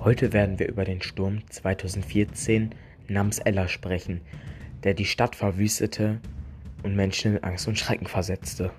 Heute werden wir über den Sturm 2014 namens Ella sprechen, der die Stadt verwüstete und Menschen in Angst und Schrecken versetzte.